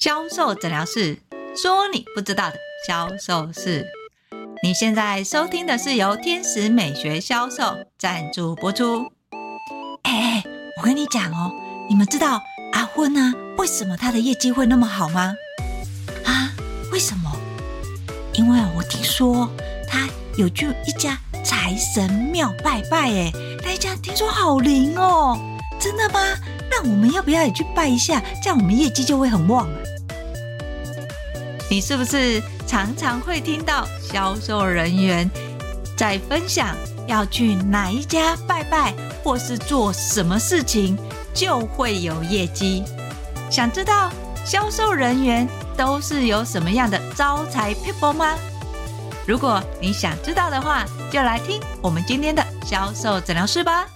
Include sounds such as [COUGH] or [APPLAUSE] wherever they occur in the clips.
销售诊疗室说你不知道的销售事。你现在收听的是由天使美学销售赞助播出。哎哎，我跟你讲哦，你们知道阿昏呢，为什么他的业绩会那么好吗？啊，为什么？因为我听说他有去一家财神庙拜拜，哎，那一家听说好灵哦，真的吗？那我们要不要也去拜一下？这样我们业绩就会很旺。你是不是常常会听到销售人员在分享要去哪一家拜拜，或是做什么事情就会有业绩？想知道销售人员都是有什么样的招财 people 吗？如果你想知道的话，就来听我们今天的销售诊疗室吧。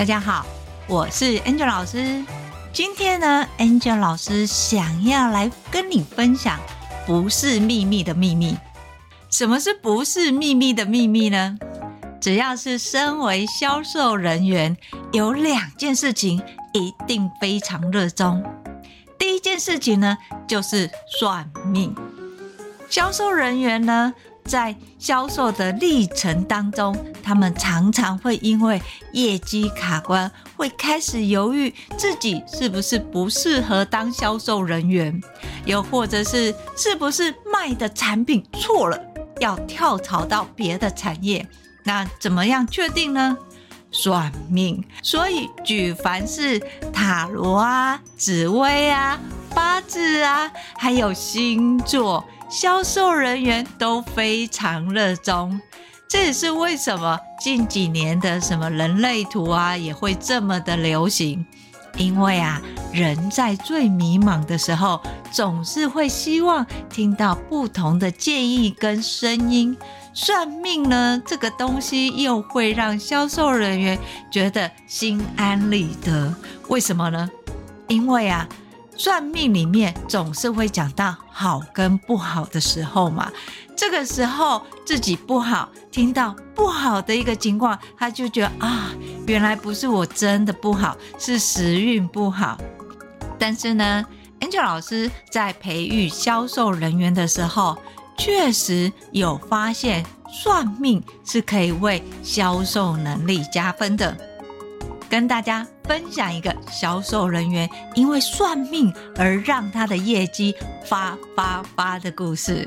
大家好，我是 Angel 老师。今天呢，Angel 老师想要来跟你分享不是秘密的秘密。什么是不是秘密的秘密呢？只要是身为销售人员，有两件事情一定非常热衷。第一件事情呢，就是算命。销售人员呢，在销售的历程当中，他们常常会因为业绩卡关，会开始犹豫自己是不是不适合当销售人员，又或者是是不是卖的产品错了，要跳槽到别的产业。那怎么样确定呢？算命。所以举凡是塔罗啊、紫微啊、八字啊，还有星座。销售人员都非常热衷，这也是为什么近几年的什么人类图啊也会这么的流行。因为啊，人在最迷茫的时候，总是会希望听到不同的建议跟声音。算命呢，这个东西又会让销售人员觉得心安理得。为什么呢？因为啊。算命里面总是会讲到好跟不好的时候嘛，这个时候自己不好，听到不好的一个情况，他就觉得啊，原来不是我真的不好，是时运不好。但是呢，Angel 老师在培育销售人员的时候，确实有发现算命是可以为销售能力加分的。跟大家分享一个销售人员因为算命而让他的业绩发发发的故事。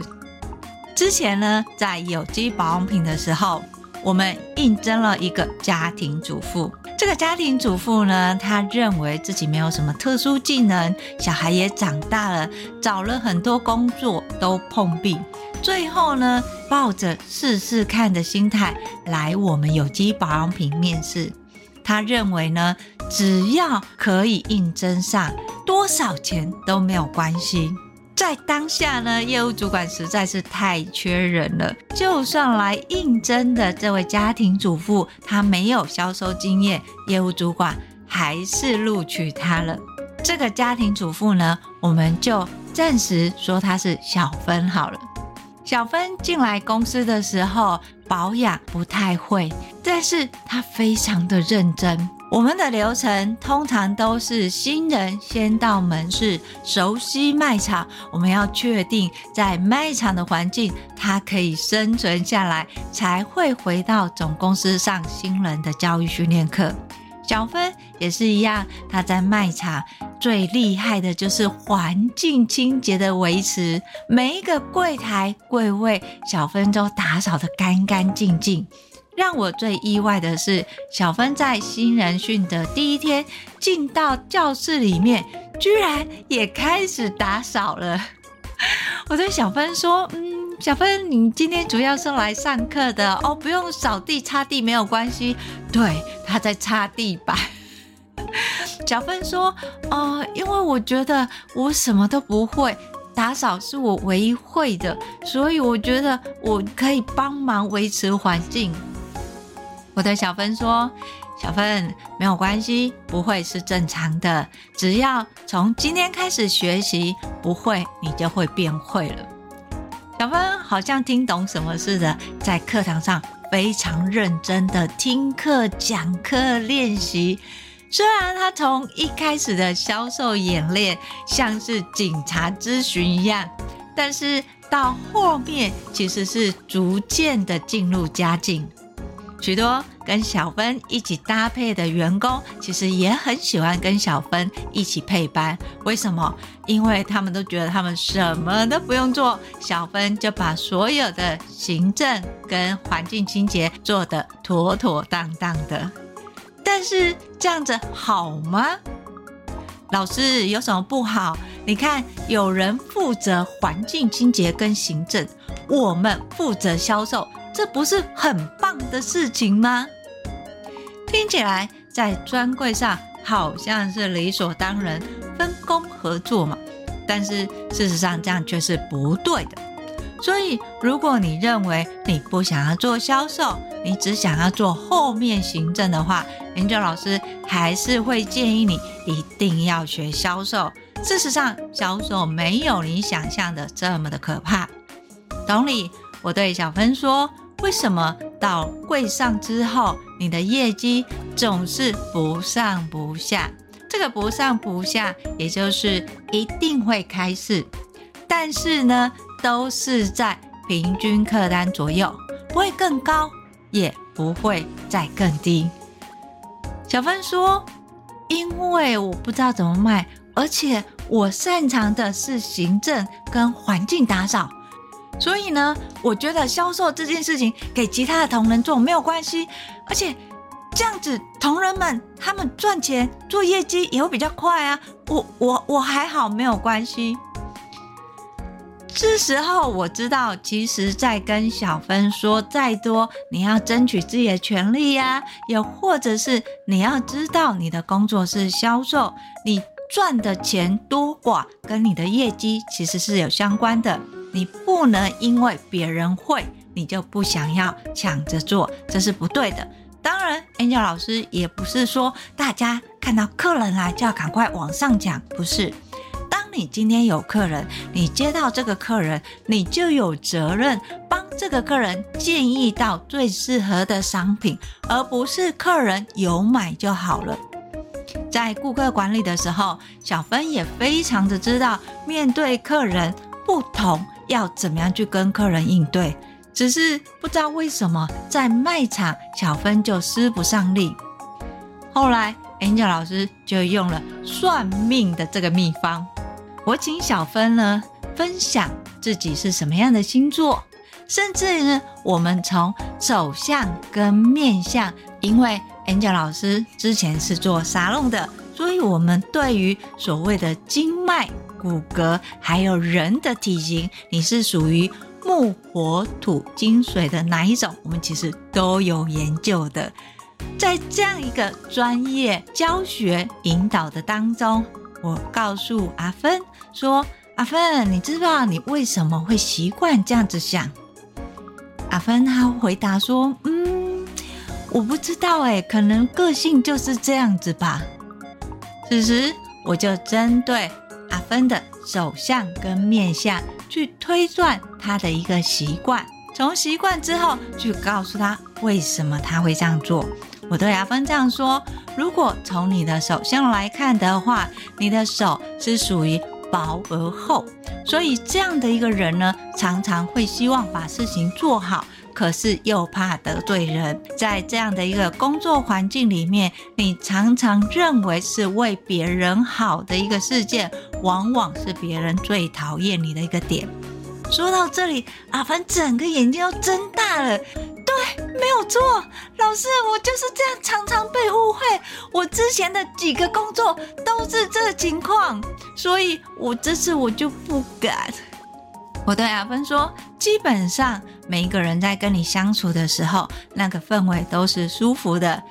之前呢，在有机保养品的时候，我们应征了一个家庭主妇。这个家庭主妇呢，她认为自己没有什么特殊技能，小孩也长大了，找了很多工作都碰壁。最后呢，抱着试试看的心态来我们有机保养品面试。他认为呢，只要可以应征上，多少钱都没有关系。在当下呢，业务主管实在是太缺人了，就算来应征的这位家庭主妇，她没有销售经验，业务主管还是录取她了。这个家庭主妇呢，我们就暂时说她是小芬好了。小芬进来公司的时候，保养不太会，但是她非常的认真。我们的流程通常都是新人先到门市熟悉卖场，我们要确定在卖场的环境，他可以生存下来，才会回到总公司上新人的教育训练课。小芬也是一样，她在卖场最厉害的就是环境清洁的维持，每一个柜台柜位，小芬都打扫得干干净净。让我最意外的是，小芬在新人训的第一天进到教室里面，居然也开始打扫了。[LAUGHS] 我对小芬说：“嗯。”小芬，你今天主要是来上课的哦，不用扫地擦地没有关系。对，他在擦地板。[LAUGHS] 小芬说：“哦、呃，因为我觉得我什么都不会，打扫是我唯一会的，所以我觉得我可以帮忙维持环境。”我对小芬说：“小芬，没有关系，不会是正常的。只要从今天开始学习，不会你就会变会了。小芬好像听懂什么似的，在课堂上非常认真的听课、讲课、练习。虽然他从一开始的销售演练像是警察咨询一样，但是到后面其实是逐渐的进入佳境。许多跟小芬一起搭配的员工，其实也很喜欢跟小芬一起配班。为什么？因为他们都觉得他们什么都不用做，小芬就把所有的行政跟环境清洁做得妥妥当当的。但是这样子好吗？老师有什么不好？你看，有人负责环境清洁跟行政，我们负责销售。这不是很棒的事情吗？听起来在专柜上好像是理所当然，分工合作嘛。但是事实上这样却是不对的。所以，如果你认为你不想要做销售，你只想要做后面行政的话研究老师还是会建议你一定要学销售。事实上，销售没有你想象的这么的可怕。同理，我对小芬说。为什么到柜上之后，你的业绩总是不上不下？这个不上不下，也就是一定会开市，但是呢，都是在平均客单左右，不会更高，也不会再更低。小芬说：“因为我不知道怎么卖，而且我擅长的是行政跟环境打扫。”所以呢，我觉得销售这件事情给其他的同仁做没有关系，而且这样子同仁们他们赚钱做业绩也会比较快啊。我我我还好，没有关系。这时候我知道，其实在跟小芬说再多，你要争取自己的权利呀、啊，又或者是你要知道你的工作是销售，你赚的钱多寡跟你的业绩其实是有相关的。你不能因为别人会，你就不想要抢着做，这是不对的。当然，Angel 老师也不是说大家看到客人来就要赶快往上抢，不是。当你今天有客人，你接到这个客人，你就有责任帮这个客人建议到最适合的商品，而不是客人有买就好了。在顾客管理的时候，小芬也非常的知道面对客人不同。要怎么样去跟客人应对？只是不知道为什么在卖场，小芬就使不上力。后来，Angel 老师就用了算命的这个秘方。我请小芬呢分享自己是什么样的星座，甚至呢，我们从手相跟面相，因为 Angel 老师之前是做沙龙的，所以我们对于所谓的经脉。骨骼还有人的体型，你是属于木、火、土、金、水的哪一种？我们其实都有研究的。在这样一个专业教学引导的当中，我告诉阿芬说：“阿芬，你知道你为什么会习惯这样子想？”阿芬他回答说：“嗯，我不知道诶，可能个性就是这样子吧。”此时我就针对。阿芬的手相跟面相去推断他的一个习惯，从习惯之后去告诉他为什么他会这样做。我对阿芬这样说：如果从你的手相来看的话，你的手是属于薄而厚，所以这样的一个人呢，常常会希望把事情做好。可是又怕得罪人，在这样的一个工作环境里面，你常常认为是为别人好的一个事件，往往是别人最讨厌你的一个点。说到这里，阿芬整个眼睛都睁大了。对，没有错，老师，我就是这样，常常被误会。我之前的几个工作都是这情况，所以我这次我就不敢。我对阿芬说：“基本上每一个人在跟你相处的时候，那个氛围都是舒服的。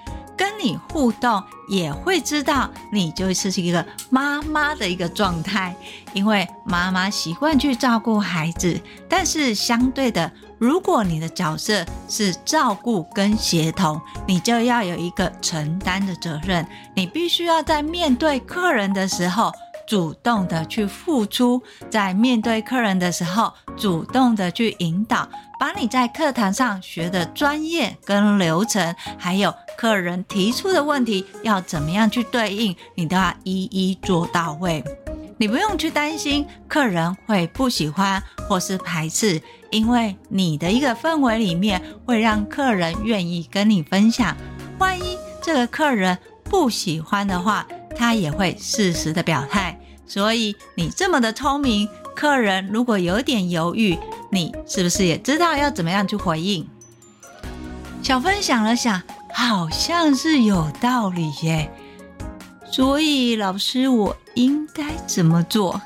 跟你互动，也会知道你就是一个妈妈的一个状态，因为妈妈习惯去照顾孩子，但是相对的，如果你的角色是照顾跟协同，你就要有一个承担的责任，你必须要在面对客人的时候，主动的去付出，在面对客人的时候，主动的去引导，把你在课堂上学的专业跟流程，还有客人提出的问题要怎么样去对应，你都要一一做到位。你不用去担心客人会不喜欢或是排斥。因为你的一个氛围里面会让客人愿意跟你分享，万一这个客人不喜欢的话，他也会适时的表态。所以你这么的聪明，客人如果有点犹豫，你是不是也知道要怎么样去回应？小芬想了想，好像是有道理耶。所以老师，我应该怎么做？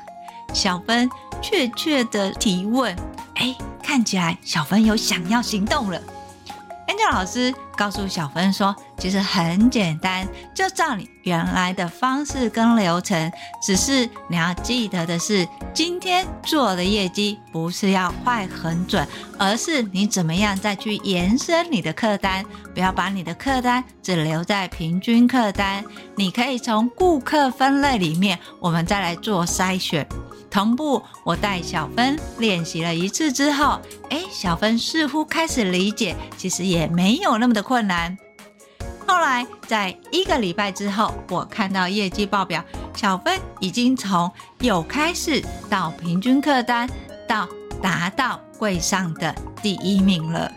小芬确切的提问，哎。看起来小芬有想要行动了。Angel 老师告诉小芬说：“其实很简单，就照你原来的方式跟流程，只是你要记得的是，今天做的业绩不是要快很准，而是你怎么样再去延伸你的客单，不要把你的客单只留在平均客单。你可以从顾客分类里面，我们再来做筛选。”同步，我带小芬练习了一次之后，哎，小芬似乎开始理解，其实也没有那么的困难。后来在一个礼拜之后，我看到业绩报表，小芬已经从有开始到平均客单，到达到柜上的第一名了。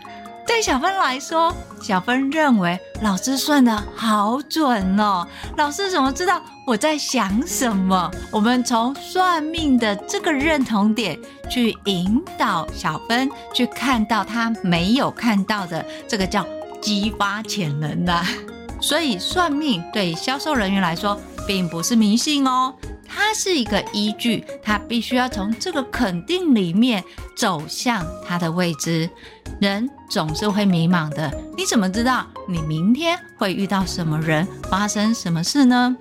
对小芬来说，小芬认为老师算得好准哦。老师怎么知道我在想什么？我们从算命的这个认同点去引导小芬去看到他没有看到的，这个叫激发潜能的。所以算命对销售人员来说，并不是迷信哦。它是一个依据，它必须要从这个肯定里面走向它的未知。人总是会迷茫的，你怎么知道你明天会遇到什么人，发生什么事呢？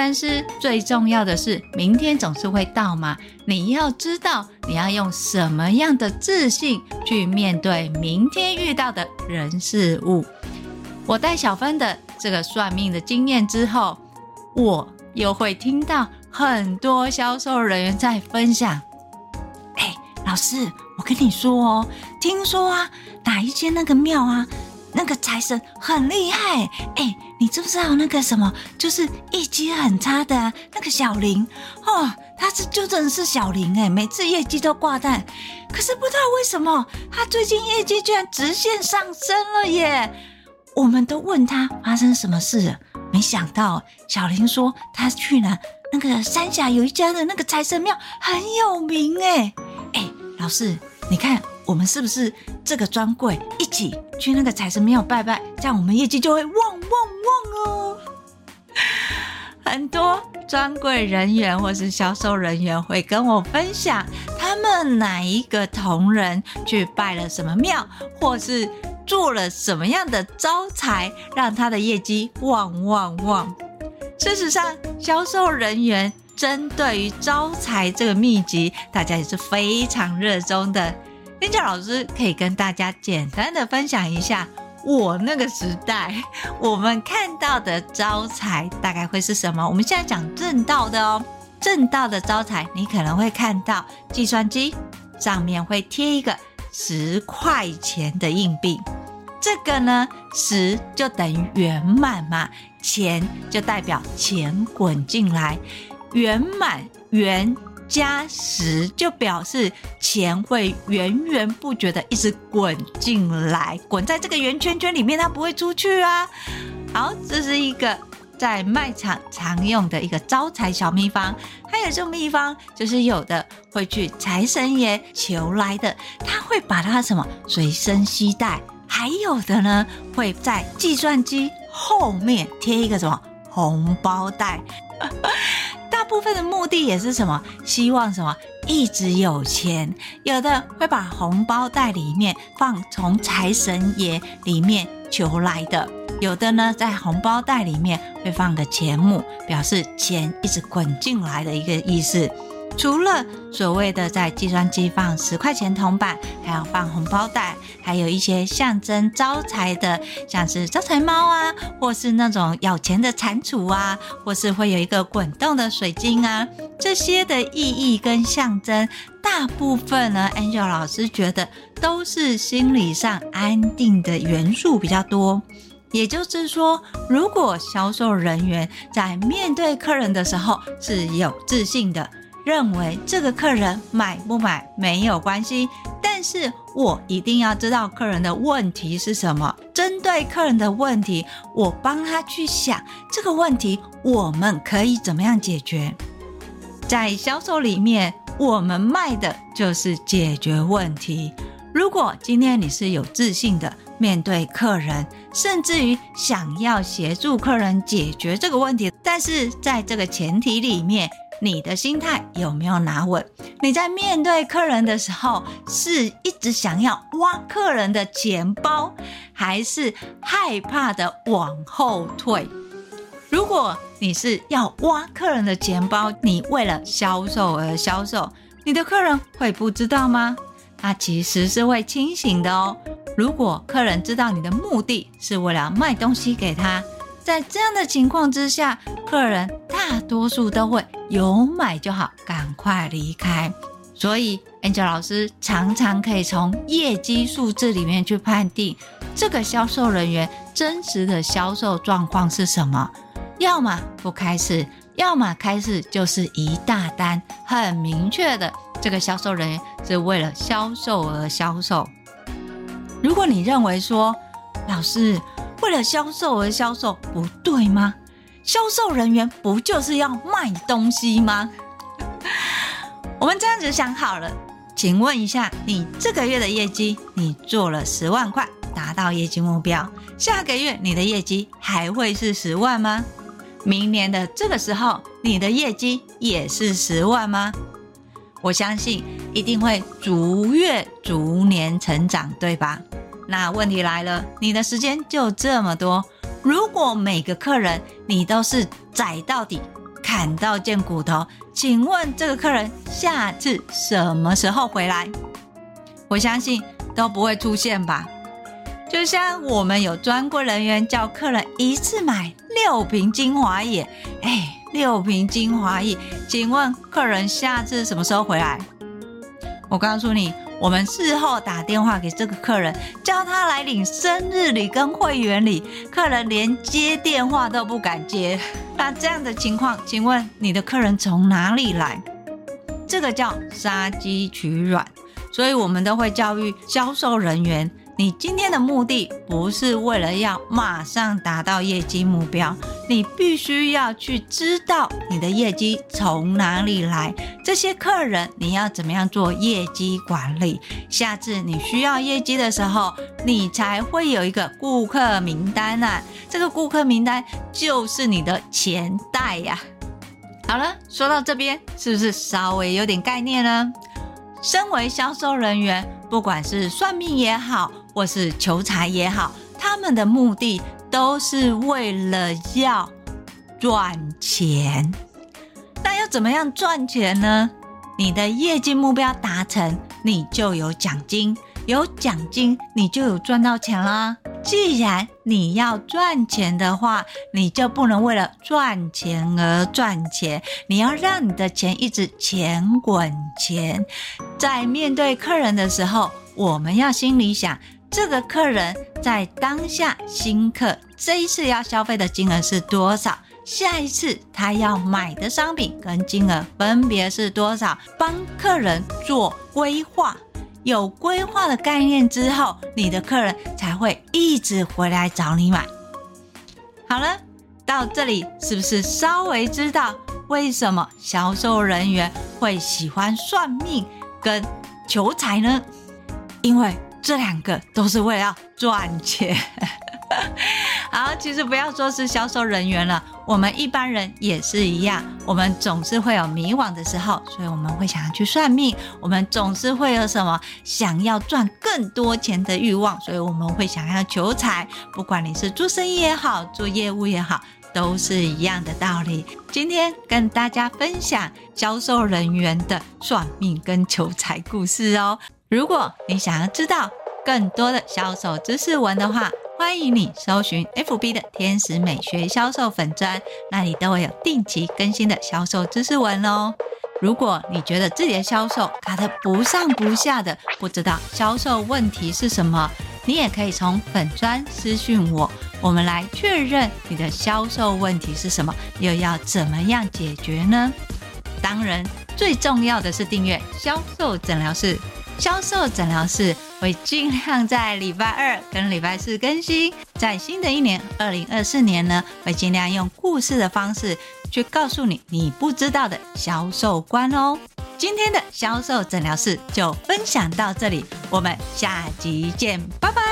但是最重要的是，明天总是会到嘛。你要知道，你要用什么样的自信去面对明天遇到的人事物。我带小芬的这个算命的经验之后，我又会听到。很多销售人员在分享，哎，老师，我跟你说哦，听说啊，哪一间那个庙啊，那个财神很厉害，哎，你知不知道那个什么，就是业绩很差的，那个小林？哦，他是就真的是小林哎，每次业绩都挂蛋，可是不知道为什么，他最近业绩居然直线上升了耶，我们都问他发生什么事了，没想到小林说他去了。那个三峡有一家的那个财神庙很有名哎哎，老师，你看我们是不是这个专柜一起去那个财神庙拜拜，这样我们业绩就会旺旺旺哦。[LAUGHS] 很多专柜人员或是销售人员会跟我分享，他们哪一个同仁去拜了什么庙，或是做了什么样的招财，让他的业绩旺旺旺。事实上，销售人员针对于招财这个秘籍，大家也是非常热衷的。边角老师可以跟大家简单的分享一下，我那个时代 [LAUGHS] 我们看到的招财大概会是什么？我们现在讲正道的哦，正道的招财，你可能会看到计算机上面会贴一个十块钱的硬币。这个呢，十就等于圆满嘛，钱就代表钱滚进来，圆满圆加十就表示钱会源源不绝的一直滚进来，滚在这个圆圈圈里面，它不会出去啊。好，这是一个在卖场常用的一个招财小秘方，还有这种秘方就是有的会去财神爷求来的，他会把它什么随身携带。还有的呢，会在计算机后面贴一个什么红包袋，大部分的目的也是什么？希望什么一直有钱。有的会把红包袋里面放从财神爷里面求来的，有的呢，在红包袋里面会放个钱目，表示钱一直滚进来的一个意思。除了所谓的在计算机放十块钱铜板，还要放红包袋，还有一些象征招财的，像是招财猫啊，或是那种咬钱的蟾蜍啊，或是会有一个滚动的水晶啊，这些的意义跟象征，大部分呢，Angel 老师觉得都是心理上安定的元素比较多。也就是说，如果销售人员在面对客人的时候是有自信的。认为这个客人买不买没有关系，但是我一定要知道客人的问题是什么。针对客人的问题，我帮他去想这个问题，我们可以怎么样解决？在销售里面，我们卖的就是解决问题。如果今天你是有自信的面对客人，甚至于想要协助客人解决这个问题，但是在这个前提里面。你的心态有没有拿稳？你在面对客人的时候，是一直想要挖客人的钱包，还是害怕的往后退？如果你是要挖客人的钱包，你为了销售而销售，你的客人会不知道吗？他其实是会清醒的哦。如果客人知道你的目的是为了卖东西给他。在这样的情况之下，客人大多数都会有买就好，赶快离开。所以，Angel 老师常常可以从业绩数字里面去判定这个销售人员真实的销售状况是什么。要么不开市，要么开市就是一大单，很明确的，这个销售人员是为了销售而销售。如果你认为说，老师，为了销售而销售，不对吗？销售人员不就是要卖东西吗？[LAUGHS] 我们这样子想好了，请问一下，你这个月的业绩，你做了十万块，达到业绩目标，下个月你的业绩还会是十万吗？明年的这个时候，你的业绩也是十万吗？我相信一定会逐月逐年成长，对吧？那问题来了，你的时间就这么多，如果每个客人你都是宰到底、砍到见骨头，请问这个客人下次什么时候回来？我相信都不会出现吧。就像我们有专柜人员叫客人一次买六瓶精华液，哎，六瓶精华液，请问客人下次什么时候回来？我告诉你。我们事后打电话给这个客人，叫他来领生日礼跟会员礼，客人连接电话都不敢接。那这样的情况，请问你的客人从哪里来？这个叫杀鸡取卵，所以我们都会教育销售人员。你今天的目的不是为了要马上达到业绩目标，你必须要去知道你的业绩从哪里来。这些客人你要怎么样做业绩管理？下次你需要业绩的时候，你才会有一个顾客名单啊。这个顾客名单就是你的钱袋呀。好了，说到这边，是不是稍微有点概念呢？身为销售人员，不管是算命也好，或是求财也好，他们的目的都是为了要赚钱。那要怎么样赚钱呢？你的业绩目标达成，你就有奖金，有奖金，你就有赚到钱啦。既然你要赚钱的话，你就不能为了赚钱而赚钱，你要让你的钱一直钱滚钱。在面对客人的时候，我们要心里想，这个客人在当下新客这一次要消费的金额是多少？下一次他要买的商品跟金额分别是多少？帮客人做规划。有规划的概念之后，你的客人才会一直回来找你买。好了，到这里是不是稍微知道为什么销售人员会喜欢算命跟求财呢？因为这两个都是为了赚钱。[LAUGHS] 好，其实不要说是销售人员了，我们一般人也是一样，我们总是会有迷惘的时候，所以我们会想要去算命，我们总是会有什么想要赚更多钱的欲望，所以我们会想要求财。不管你是做生意也好，做业务也好。都是一样的道理。今天跟大家分享销售人员的算命跟求财故事哦。如果你想要知道更多的销售知识文的话，欢迎你搜寻 FB 的天使美学销售粉砖，那里都会有定期更新的销售知识文哦。如果你觉得自己的销售卡得不上不下的，不知道销售问题是什么，你也可以从粉砖私讯我。我们来确认你的销售问题是什么，又要怎么样解决呢？当然，最重要的是订阅销售诊疗室。销售诊疗室会尽量在礼拜二跟礼拜四更新。在新的一年，二零二四年呢，会尽量用故事的方式去告诉你你不知道的销售观哦。今天的销售诊疗室就分享到这里，我们下集见，拜拜。